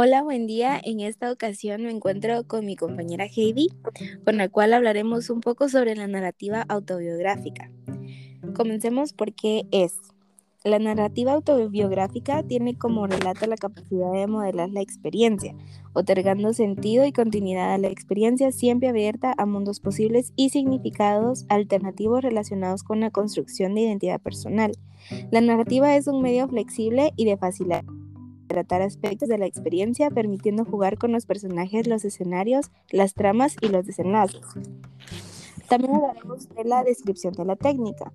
Hola, buen día. En esta ocasión me encuentro con mi compañera Heidi, con la cual hablaremos un poco sobre la narrativa autobiográfica. Comencemos por qué es. La narrativa autobiográfica tiene como relato la capacidad de modelar la experiencia, otorgando sentido y continuidad a la experiencia siempre abierta a mundos posibles y significados alternativos relacionados con la construcción de identidad personal. La narrativa es un medio flexible y de fácil tratar aspectos de la experiencia, permitiendo jugar con los personajes, los escenarios, las tramas y los desenlaces. También hablaremos de la descripción de la técnica.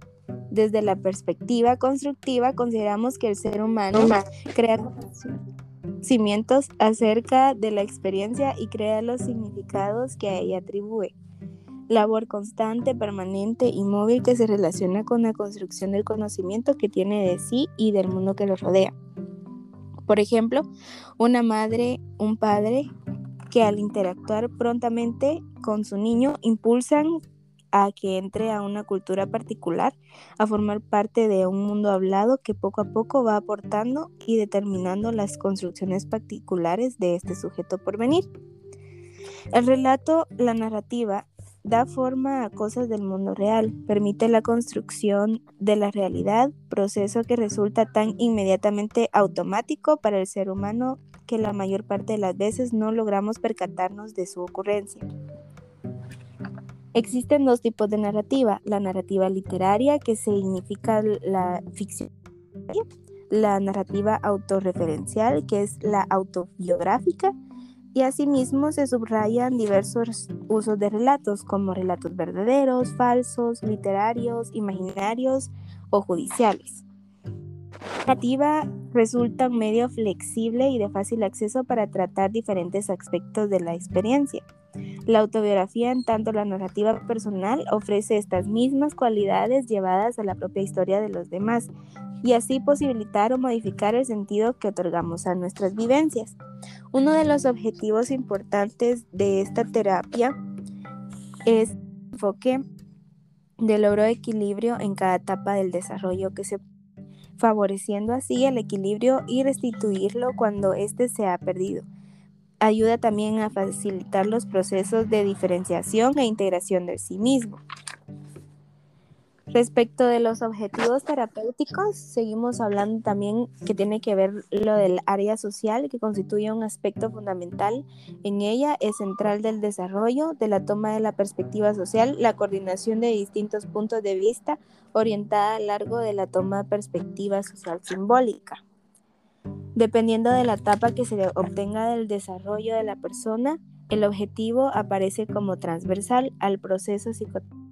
Desde la perspectiva constructiva, consideramos que el ser humano crea cimientos acerca de la experiencia y crea los significados que a ella atribuye. Labor constante, permanente y móvil que se relaciona con la construcción del conocimiento que tiene de sí y del mundo que lo rodea. Por ejemplo, una madre, un padre que al interactuar prontamente con su niño impulsan a que entre a una cultura particular, a formar parte de un mundo hablado que poco a poco va aportando y determinando las construcciones particulares de este sujeto por venir. El relato, la narrativa, da forma a cosas del mundo real, permite la construcción de la realidad, proceso que resulta tan inmediatamente automático para el ser humano que la mayor parte de las veces no logramos percatarnos de su ocurrencia. Existen dos tipos de narrativa, la narrativa literaria, que significa la ficción, la narrativa autorreferencial, que es la autobiográfica, y asimismo se subrayan diversos usos de relatos como relatos verdaderos, falsos, literarios, imaginarios o judiciales. La narrativa resulta un medio flexible y de fácil acceso para tratar diferentes aspectos de la experiencia. La autobiografía, en tanto la narrativa personal, ofrece estas mismas cualidades llevadas a la propia historia de los demás y así posibilitar o modificar el sentido que otorgamos a nuestras vivencias. Uno de los objetivos importantes de esta terapia es el enfoque de logro de equilibrio en cada etapa del desarrollo que se favoreciendo así el equilibrio y restituirlo cuando éste se ha perdido. Ayuda también a facilitar los procesos de diferenciación e integración de sí mismo. Respecto de los objetivos terapéuticos, seguimos hablando también que tiene que ver lo del área social, que constituye un aspecto fundamental en ella, es central del desarrollo, de la toma de la perspectiva social, la coordinación de distintos puntos de vista orientada a largo de la toma de perspectiva social simbólica. Dependiendo de la etapa que se obtenga del desarrollo de la persona, el objetivo aparece como transversal al proceso psicotécnico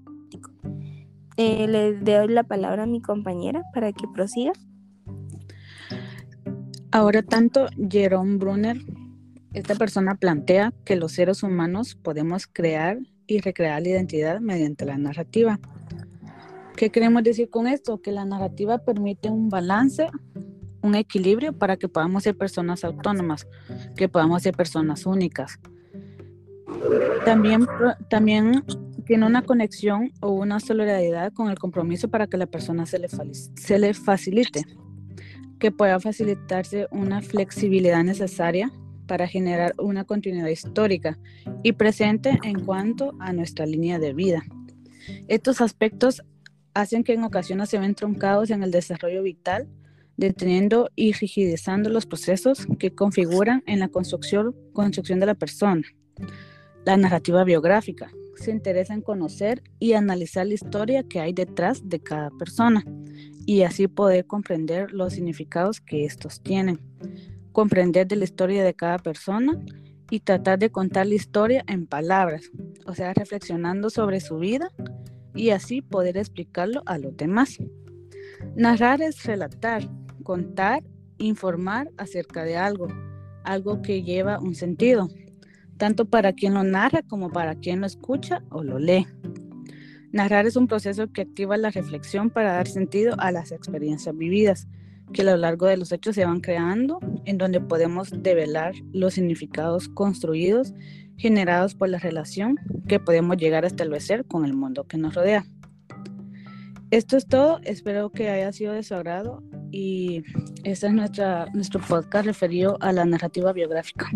eh, le doy la palabra a mi compañera para que prosiga. Ahora tanto, Jerome Brunner, esta persona plantea que los seres humanos podemos crear y recrear la identidad mediante la narrativa. ¿Qué queremos decir con esto? Que la narrativa permite un balance, un equilibrio para que podamos ser personas autónomas, que podamos ser personas únicas. También, también tiene una conexión o una solidaridad con el compromiso para que la persona se le, se le facilite, que pueda facilitarse una flexibilidad necesaria para generar una continuidad histórica y presente en cuanto a nuestra línea de vida. Estos aspectos hacen que en ocasiones se ven truncados en el desarrollo vital, deteniendo y rigidizando los procesos que configuran en la construcción, construcción de la persona. La narrativa biográfica, se interesa en conocer y analizar la historia que hay detrás de cada persona y así poder comprender los significados que estos tienen, comprender de la historia de cada persona y tratar de contar la historia en palabras, o sea, reflexionando sobre su vida y así poder explicarlo a los demás. Narrar es relatar, contar, informar acerca de algo, algo que lleva un sentido, tanto para quien lo narra como para quien lo escucha o lo lee. Narrar es un proceso que activa la reflexión para dar sentido a las experiencias vividas, que a lo largo de los hechos se van creando, en donde podemos develar los significados construidos, generados por la relación que podemos llegar a establecer con el mundo que nos rodea. Esto es todo, espero que haya sido de su agrado y este es nuestra, nuestro podcast referido a la narrativa biográfica.